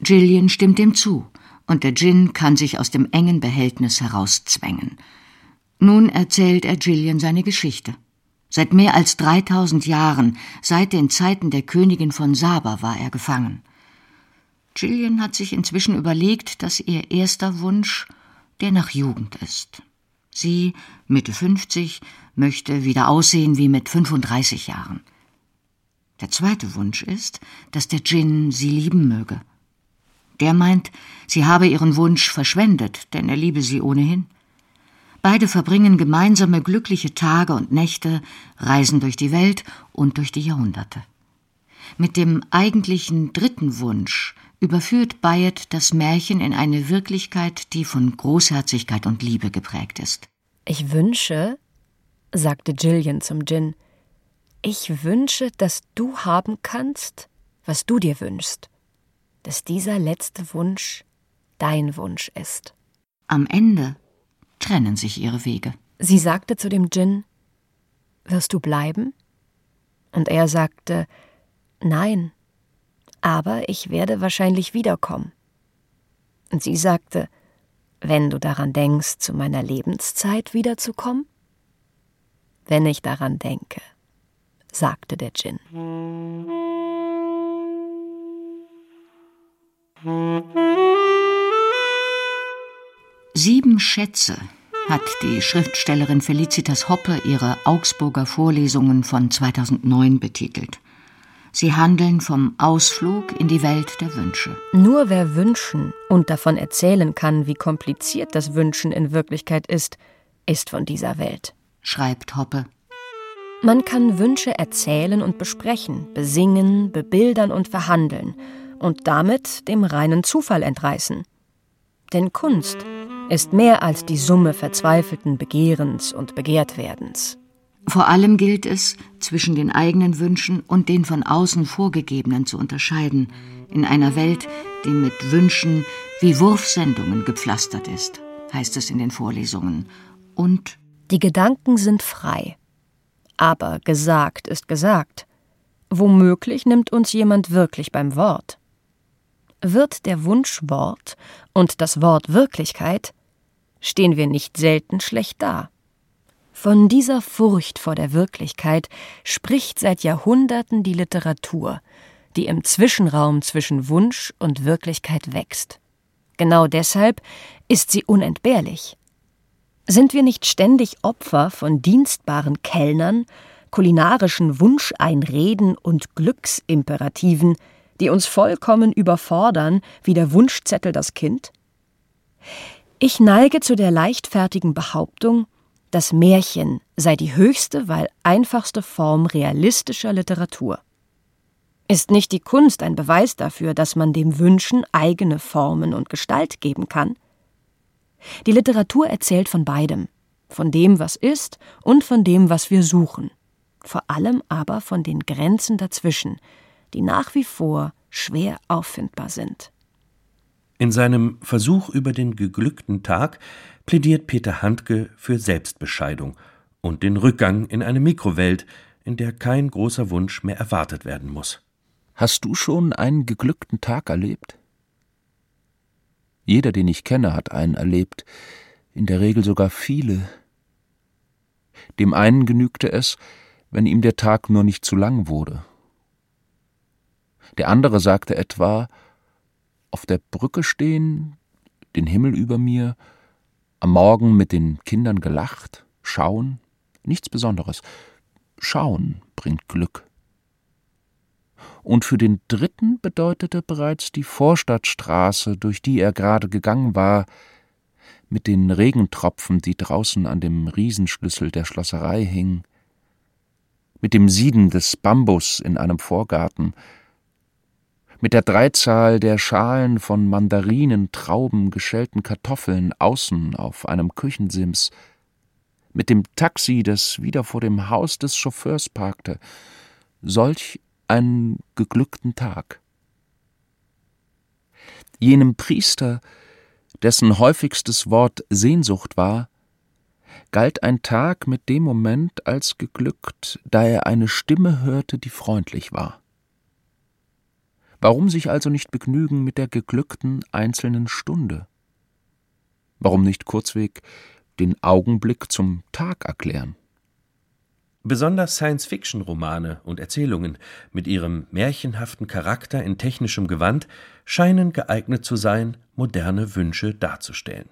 Gillian stimmt ihm zu und der Djinn kann sich aus dem engen Behältnis herauszwängen. Nun erzählt er Gillian seine Geschichte. Seit mehr als 3000 Jahren, seit den Zeiten der Königin von Saba, war er gefangen. Gillian hat sich inzwischen überlegt, dass ihr erster Wunsch der nach Jugend ist. Sie, Mitte 50, möchte wieder aussehen wie mit 35 Jahren. Der zweite Wunsch ist, dass der Djinn sie lieben möge. Der meint, sie habe ihren Wunsch verschwendet, denn er liebe sie ohnehin. Beide verbringen gemeinsame glückliche Tage und Nächte, reisen durch die Welt und durch die Jahrhunderte. Mit dem eigentlichen dritten Wunsch überführt Bayet das Märchen in eine Wirklichkeit, die von Großherzigkeit und Liebe geprägt ist. Ich wünsche, sagte Gillian zum Djinn, ich wünsche, dass du haben kannst, was du dir wünschst dass dieser letzte Wunsch dein Wunsch ist. Am Ende trennen sich ihre Wege. Sie sagte zu dem Djinn: Wirst du bleiben? Und er sagte: Nein, aber ich werde wahrscheinlich wiederkommen. Und sie sagte: Wenn du daran denkst, zu meiner Lebenszeit wiederzukommen? Wenn ich daran denke, sagte der Djinn. Sieben Schätze hat die Schriftstellerin Felicitas Hoppe ihre Augsburger Vorlesungen von 2009 betitelt. Sie handeln vom Ausflug in die Welt der Wünsche. Nur wer wünschen und davon erzählen kann, wie kompliziert das Wünschen in Wirklichkeit ist, ist von dieser Welt, schreibt Hoppe. Man kann Wünsche erzählen und besprechen, besingen, bebildern und verhandeln und damit dem reinen Zufall entreißen. Denn Kunst ist mehr als die Summe verzweifelten Begehrens und Begehrtwerdens. Vor allem gilt es, zwischen den eigenen Wünschen und den von außen vorgegebenen zu unterscheiden, in einer Welt, die mit Wünschen wie Wurfsendungen gepflastert ist, heißt es in den Vorlesungen. Und die Gedanken sind frei. Aber gesagt ist gesagt. Womöglich nimmt uns jemand wirklich beim Wort. Wird der Wunsch Wort und das Wort Wirklichkeit, stehen wir nicht selten schlecht da. Von dieser Furcht vor der Wirklichkeit spricht seit Jahrhunderten die Literatur, die im Zwischenraum zwischen Wunsch und Wirklichkeit wächst. Genau deshalb ist sie unentbehrlich. Sind wir nicht ständig Opfer von dienstbaren Kellnern, kulinarischen Wunscheinreden und Glücksimperativen, die uns vollkommen überfordern, wie der Wunschzettel das Kind? Ich neige zu der leichtfertigen Behauptung, das Märchen sei die höchste, weil einfachste Form realistischer Literatur. Ist nicht die Kunst ein Beweis dafür, dass man dem Wünschen eigene Formen und Gestalt geben kann? Die Literatur erzählt von beidem, von dem, was ist und von dem, was wir suchen, vor allem aber von den Grenzen dazwischen, die nach wie vor schwer auffindbar sind. In seinem Versuch über den geglückten Tag plädiert Peter Handke für Selbstbescheidung und den Rückgang in eine Mikrowelt, in der kein großer Wunsch mehr erwartet werden muss. Hast du schon einen geglückten Tag erlebt? Jeder, den ich kenne, hat einen erlebt, in der Regel sogar viele. Dem einen genügte es, wenn ihm der Tag nur nicht zu lang wurde der andere sagte etwa auf der Brücke stehen, den Himmel über mir, am Morgen mit den Kindern gelacht, schauen, nichts Besonderes. Schauen bringt Glück. Und für den dritten bedeutete bereits die Vorstadtstraße, durch die er gerade gegangen war, mit den Regentropfen, die draußen an dem Riesenschlüssel der Schlosserei hingen, mit dem Sieden des Bambus in einem Vorgarten, mit der Dreizahl der Schalen von Mandarinen, Trauben, geschälten Kartoffeln außen auf einem Küchensims, mit dem Taxi, das wieder vor dem Haus des Chauffeurs parkte, solch einen geglückten Tag. Jenem Priester, dessen häufigstes Wort Sehnsucht war, galt ein Tag mit dem Moment als geglückt, da er eine Stimme hörte, die freundlich war. Warum sich also nicht begnügen mit der geglückten einzelnen Stunde? Warum nicht kurzweg den Augenblick zum Tag erklären? Besonders Science-Fiction-Romane und Erzählungen mit ihrem märchenhaften Charakter in technischem Gewand scheinen geeignet zu sein, moderne Wünsche darzustellen.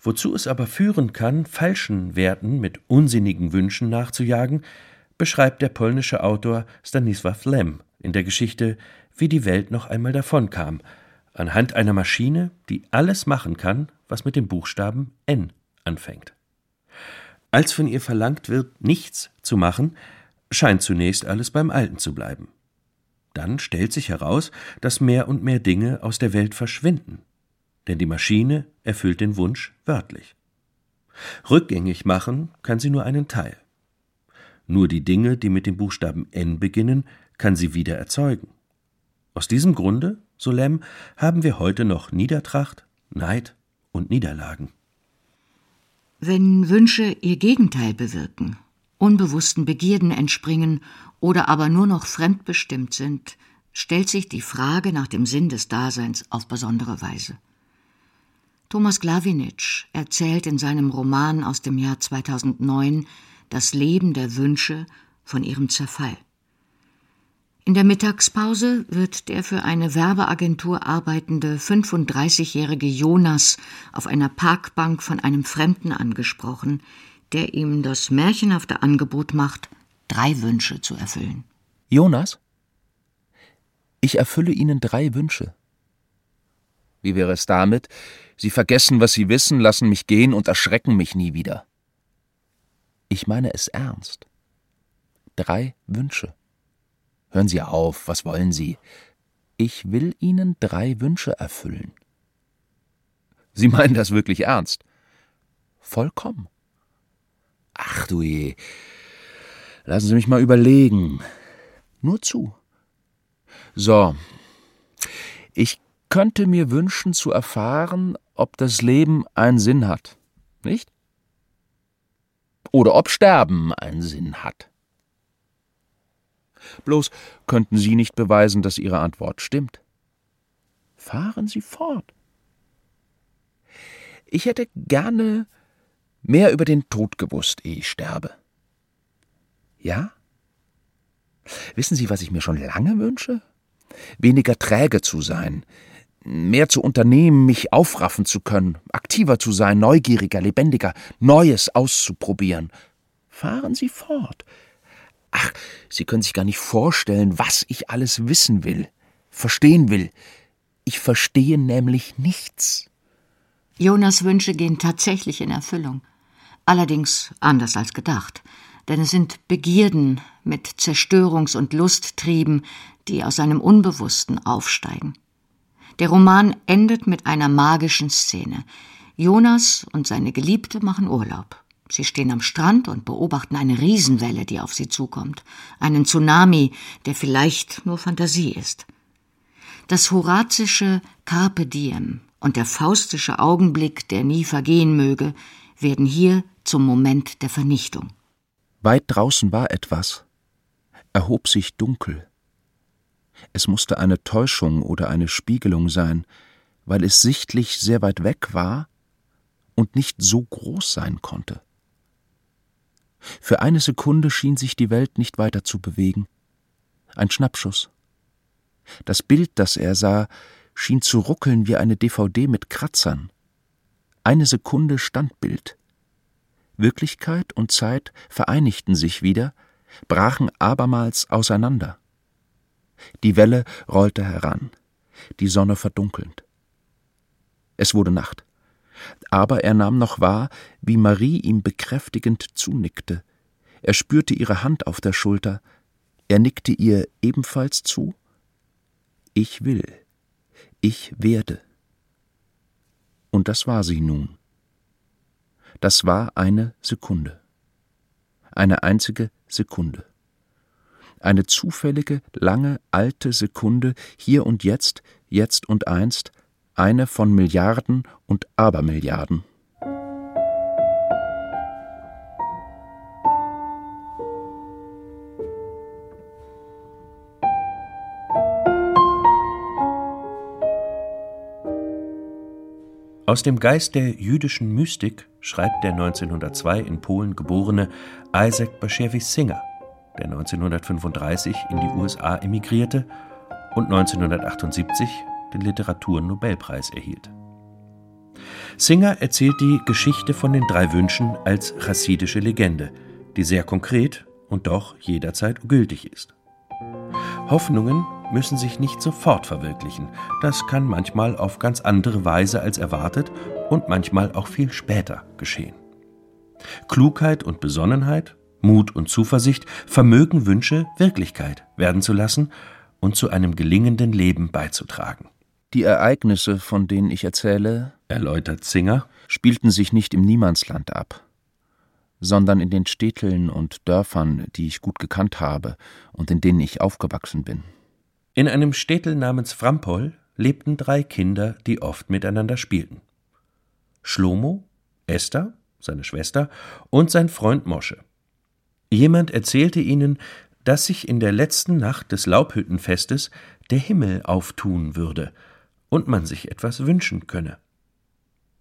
Wozu es aber führen kann, falschen Werten mit unsinnigen Wünschen nachzujagen, beschreibt der polnische Autor Stanisław Lem in der Geschichte wie die Welt noch einmal davonkam, anhand einer Maschine, die alles machen kann, was mit dem Buchstaben N anfängt. Als von ihr verlangt wird, nichts zu machen, scheint zunächst alles beim Alten zu bleiben. Dann stellt sich heraus, dass mehr und mehr Dinge aus der Welt verschwinden, denn die Maschine erfüllt den Wunsch wörtlich. Rückgängig machen kann sie nur einen Teil. Nur die Dinge, die mit dem Buchstaben N beginnen, kann sie wieder erzeugen. Aus diesem Grunde, so Lem, haben wir heute noch Niedertracht, Neid und Niederlagen. Wenn Wünsche ihr Gegenteil bewirken, unbewussten Begierden entspringen oder aber nur noch fremdbestimmt sind, stellt sich die Frage nach dem Sinn des Daseins auf besondere Weise. Thomas Glawinitsch erzählt in seinem Roman aus dem Jahr 2009 Das Leben der Wünsche von ihrem Zerfall. In der Mittagspause wird der für eine Werbeagentur arbeitende 35-jährige Jonas auf einer Parkbank von einem Fremden angesprochen, der ihm das märchenhafte Angebot macht, drei Wünsche zu erfüllen. Jonas, ich erfülle Ihnen drei Wünsche. Wie wäre es damit, Sie vergessen, was Sie wissen, lassen mich gehen und erschrecken mich nie wieder? Ich meine es ernst. Drei Wünsche. Hören Sie auf, was wollen Sie? Ich will Ihnen drei Wünsche erfüllen. Sie meinen das wirklich ernst? Vollkommen. Ach du je. Lassen Sie mich mal überlegen. Nur zu. So. Ich könnte mir wünschen zu erfahren, ob das Leben einen Sinn hat. Nicht? Oder ob Sterben einen Sinn hat. Bloß könnten Sie nicht beweisen, dass Ihre Antwort stimmt. Fahren Sie fort. Ich hätte gerne mehr über den Tod gewusst, ehe ich sterbe. Ja? Wissen Sie, was ich mir schon lange wünsche? Weniger träge zu sein, mehr zu unternehmen, mich aufraffen zu können, aktiver zu sein, neugieriger, lebendiger, Neues auszuprobieren. Fahren Sie fort. Ach, Sie können sich gar nicht vorstellen, was ich alles wissen will, verstehen will. Ich verstehe nämlich nichts. Jonas Wünsche gehen tatsächlich in Erfüllung. Allerdings anders als gedacht. Denn es sind Begierden mit Zerstörungs- und Lusttrieben, die aus seinem Unbewussten aufsteigen. Der Roman endet mit einer magischen Szene. Jonas und seine Geliebte machen Urlaub. Sie stehen am Strand und beobachten eine Riesenwelle, die auf sie zukommt, einen Tsunami, der vielleicht nur Fantasie ist. Das horazische Carpe diem und der faustische Augenblick, der nie vergehen möge, werden hier zum Moment der Vernichtung. Weit draußen war etwas, erhob sich dunkel. Es musste eine Täuschung oder eine Spiegelung sein, weil es sichtlich sehr weit weg war und nicht so groß sein konnte. Für eine Sekunde schien sich die Welt nicht weiter zu bewegen. Ein Schnappschuss. Das Bild, das er sah, schien zu ruckeln wie eine DVD mit Kratzern. Eine Sekunde Standbild. Wirklichkeit und Zeit vereinigten sich wieder, brachen abermals auseinander. Die Welle rollte heran, die Sonne verdunkelnd. Es wurde Nacht aber er nahm noch wahr, wie Marie ihm bekräftigend zunickte. Er spürte ihre Hand auf der Schulter. Er nickte ihr ebenfalls zu. Ich will. Ich werde. Und das war sie nun. Das war eine Sekunde. Eine einzige Sekunde. Eine zufällige, lange, alte Sekunde, hier und jetzt, jetzt und einst, eine von Milliarden und Abermilliarden. Aus dem Geist der jüdischen Mystik schreibt der 1902 in Polen geborene Isaac Bashevis Singer, der 1935 in die USA emigrierte und 1978 den Literaturnobelpreis erhielt. Singer erzählt die Geschichte von den drei Wünschen als chassidische Legende, die sehr konkret und doch jederzeit gültig ist. Hoffnungen müssen sich nicht sofort verwirklichen, das kann manchmal auf ganz andere Weise als erwartet und manchmal auch viel später geschehen. Klugheit und Besonnenheit, Mut und Zuversicht vermögen Wünsche Wirklichkeit werden zu lassen und zu einem gelingenden Leben beizutragen. Die Ereignisse, von denen ich erzähle, erläutert Zinger, spielten sich nicht im Niemandsland ab, sondern in den Städteln und Dörfern, die ich gut gekannt habe und in denen ich aufgewachsen bin. In einem Städtel namens Frampol lebten drei Kinder, die oft miteinander spielten. Schlomo, Esther seine Schwester und sein Freund Mosche. Jemand erzählte ihnen, dass sich in der letzten Nacht des Laubhüttenfestes der Himmel auftun würde und man sich etwas wünschen könne.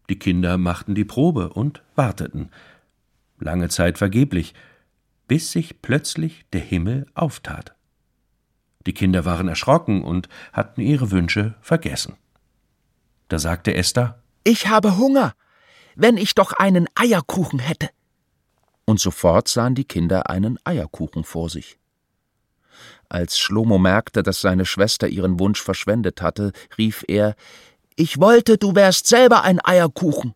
Die Kinder machten die Probe und warteten. Lange Zeit vergeblich, bis sich plötzlich der Himmel auftat. Die Kinder waren erschrocken und hatten ihre Wünsche vergessen. Da sagte Esther Ich habe Hunger, wenn ich doch einen Eierkuchen hätte. Und sofort sahen die Kinder einen Eierkuchen vor sich. Als Schlomo merkte, dass seine Schwester ihren Wunsch verschwendet hatte, rief er Ich wollte, du wärst selber ein Eierkuchen.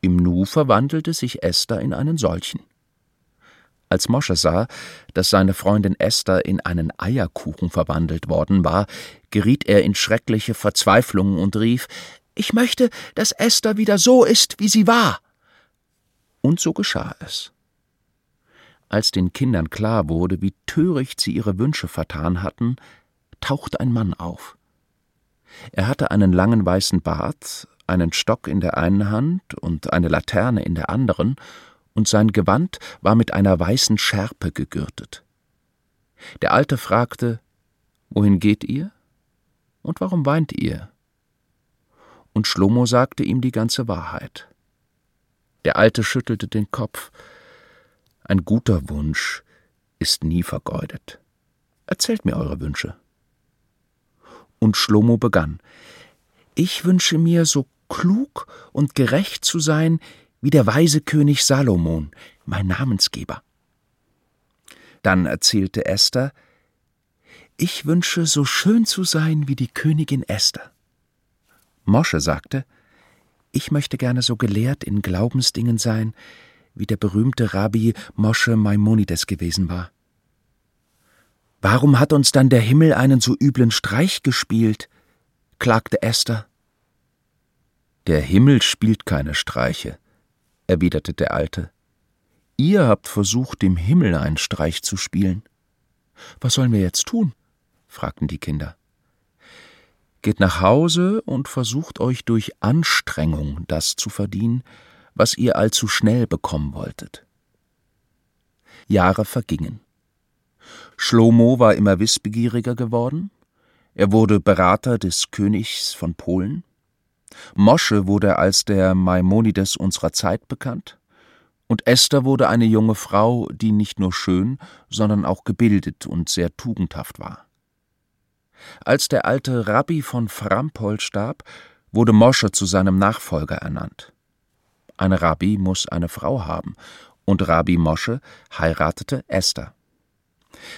Im Nu verwandelte sich Esther in einen solchen. Als Mosche sah, dass seine Freundin Esther in einen Eierkuchen verwandelt worden war, geriet er in schreckliche Verzweiflung und rief Ich möchte, dass Esther wieder so ist, wie sie war. Und so geschah es. Als den Kindern klar wurde, wie töricht sie ihre Wünsche vertan hatten, tauchte ein Mann auf. Er hatte einen langen weißen Bart, einen Stock in der einen Hand und eine Laterne in der anderen und sein Gewand war mit einer weißen Schärpe gegürtet. Der Alte fragte Wohin geht ihr? Und warum weint ihr? Und Schlomo sagte ihm die ganze Wahrheit. Der Alte schüttelte den Kopf. Ein guter Wunsch ist nie vergeudet. Erzählt mir eure Wünsche. Und Schlomo begann. Ich wünsche mir, so klug und gerecht zu sein wie der weise König Salomon, mein Namensgeber. Dann erzählte Esther, ich wünsche so schön zu sein wie die Königin Esther. Mosche sagte, ich möchte gerne so gelehrt in Glaubensdingen sein, wie der berühmte Rabbi Mosche Maimonides gewesen war. Warum hat uns dann der Himmel einen so üblen Streich gespielt? klagte Esther. Der Himmel spielt keine Streiche, erwiderte der Alte. Ihr habt versucht, dem Himmel einen Streich zu spielen. Was sollen wir jetzt tun? fragten die Kinder. Geht nach Hause und versucht euch durch Anstrengung das zu verdienen, was ihr allzu schnell bekommen wolltet. Jahre vergingen. Schlomo war immer wissbegieriger geworden, er wurde Berater des Königs von Polen, Mosche wurde als der Maimonides unserer Zeit bekannt, und Esther wurde eine junge Frau, die nicht nur schön, sondern auch gebildet und sehr tugendhaft war. Als der alte Rabbi von Frampol starb, wurde Mosche zu seinem Nachfolger ernannt. Ein Rabbi muss eine Frau haben, und Rabbi Mosche heiratete Esther.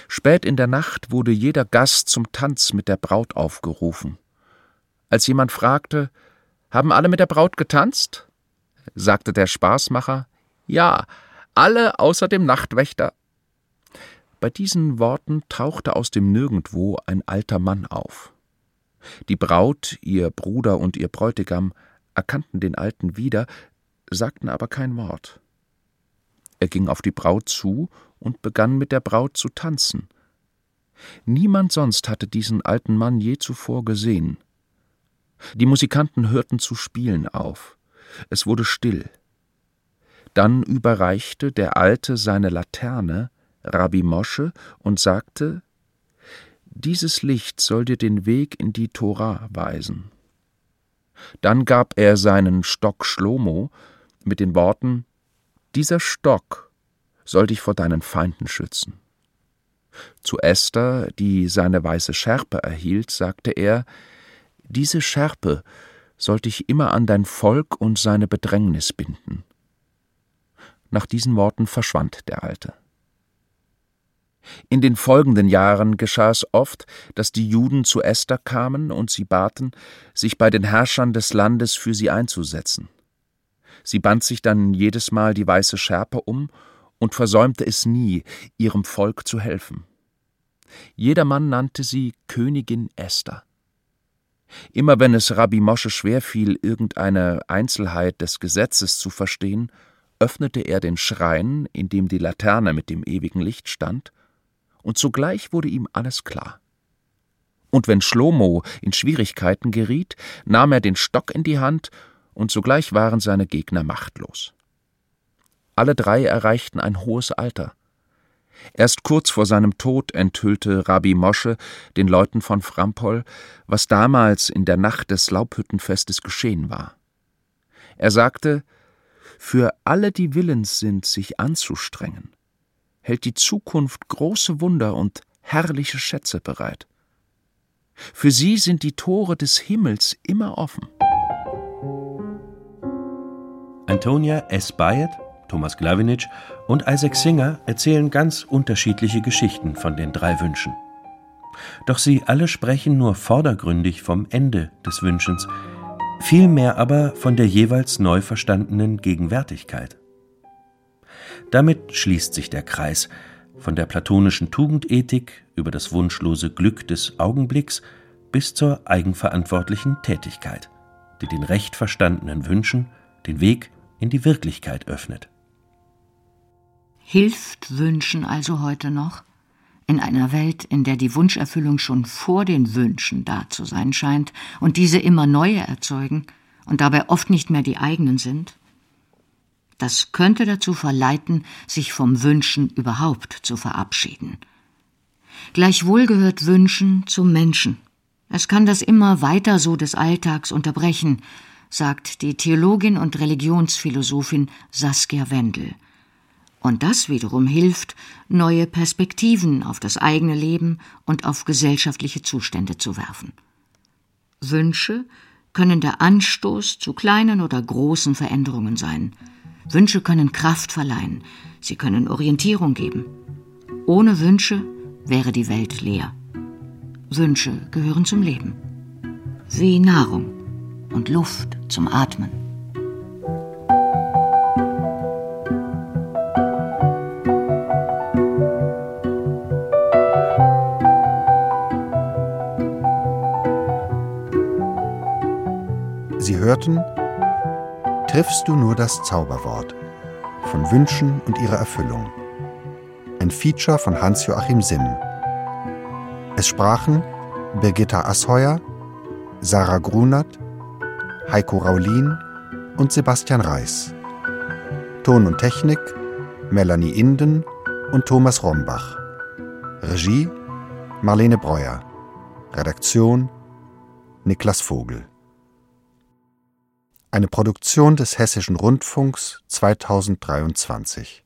Spät in der Nacht wurde jeder Gast zum Tanz mit der Braut aufgerufen. Als jemand fragte, haben alle mit der Braut getanzt? sagte der Spaßmacher. Ja, alle außer dem Nachtwächter. Bei diesen Worten tauchte aus dem Nirgendwo ein alter Mann auf. Die Braut, ihr Bruder und ihr Bräutigam erkannten den Alten wieder, sagten aber kein Wort. Er ging auf die Braut zu und begann mit der Braut zu tanzen. Niemand sonst hatte diesen alten Mann je zuvor gesehen. Die Musikanten hörten zu spielen auf. Es wurde still. Dann überreichte der Alte seine Laterne Rabbi Mosche und sagte: Dieses Licht soll dir den Weg in die Tora weisen. Dann gab er seinen Stock Schlomo mit den Worten: Dieser Stock soll dich vor deinen Feinden schützen. Zu Esther, die seine weiße Schärpe erhielt, sagte er: diese Schärpe soll dich immer an dein Volk und seine Bedrängnis binden. Nach diesen Worten verschwand der Alte. In den folgenden Jahren geschah es oft, dass die Juden zu Esther kamen und sie baten, sich bei den Herrschern des Landes für sie einzusetzen. Sie band sich dann jedes Mal die weiße Schärpe um und versäumte es nie, ihrem Volk zu helfen. Jedermann nannte sie Königin Esther. Immer wenn es Rabbi Mosche schwerfiel, irgendeine Einzelheit des Gesetzes zu verstehen, öffnete er den Schrein, in dem die Laterne mit dem ewigen Licht stand, und sogleich wurde ihm alles klar. Und wenn Schlomo in Schwierigkeiten geriet, nahm er den Stock in die Hand, und sogleich waren seine Gegner machtlos. Alle drei erreichten ein hohes Alter. Erst kurz vor seinem Tod enthüllte Rabbi Mosche den Leuten von Frampol, was damals in der Nacht des Laubhüttenfestes geschehen war. Er sagte, für alle, die willens sind, sich anzustrengen, hält die Zukunft große Wunder und herrliche Schätze bereit. Für sie sind die Tore des Himmels immer offen. Antonia S. Bayet, Thomas Glawinitsch und Isaac Singer erzählen ganz unterschiedliche Geschichten von den drei Wünschen. Doch sie alle sprechen nur vordergründig vom Ende des Wünschens, vielmehr aber von der jeweils neu verstandenen Gegenwärtigkeit. Damit schließt sich der Kreis von der platonischen Tugendethik über das wunschlose Glück des Augenblicks bis zur eigenverantwortlichen Tätigkeit, die den recht verstandenen Wünschen den Weg in die Wirklichkeit öffnet. Hilft Wünschen also heute noch? In einer Welt, in der die Wunscherfüllung schon vor den Wünschen da zu sein scheint und diese immer neue erzeugen und dabei oft nicht mehr die eigenen sind? Das könnte dazu verleiten, sich vom Wünschen überhaupt zu verabschieden. Gleichwohl gehört Wünschen zum Menschen. Es kann das immer weiter so des Alltags unterbrechen, sagt die Theologin und Religionsphilosophin Saskia Wendel. Und das wiederum hilft, neue Perspektiven auf das eigene Leben und auf gesellschaftliche Zustände zu werfen. Wünsche können der Anstoß zu kleinen oder großen Veränderungen sein. Wünsche können Kraft verleihen, sie können Orientierung geben. Ohne Wünsche wäre die Welt leer. Wünsche gehören zum Leben. Wie Nahrung und Luft zum Atmen. Sie hörten Triffst du nur das Zauberwort von Wünschen und ihrer Erfüllung. Ein Feature von Hans-Joachim Simm. Es sprachen Birgitta Asheuer, Sarah Grunert, Heiko Raulin und Sebastian Reis. Ton und Technik Melanie Inden und Thomas Rombach. Regie Marlene Breuer. Redaktion Niklas Vogel. Eine Produktion des Hessischen Rundfunks 2023.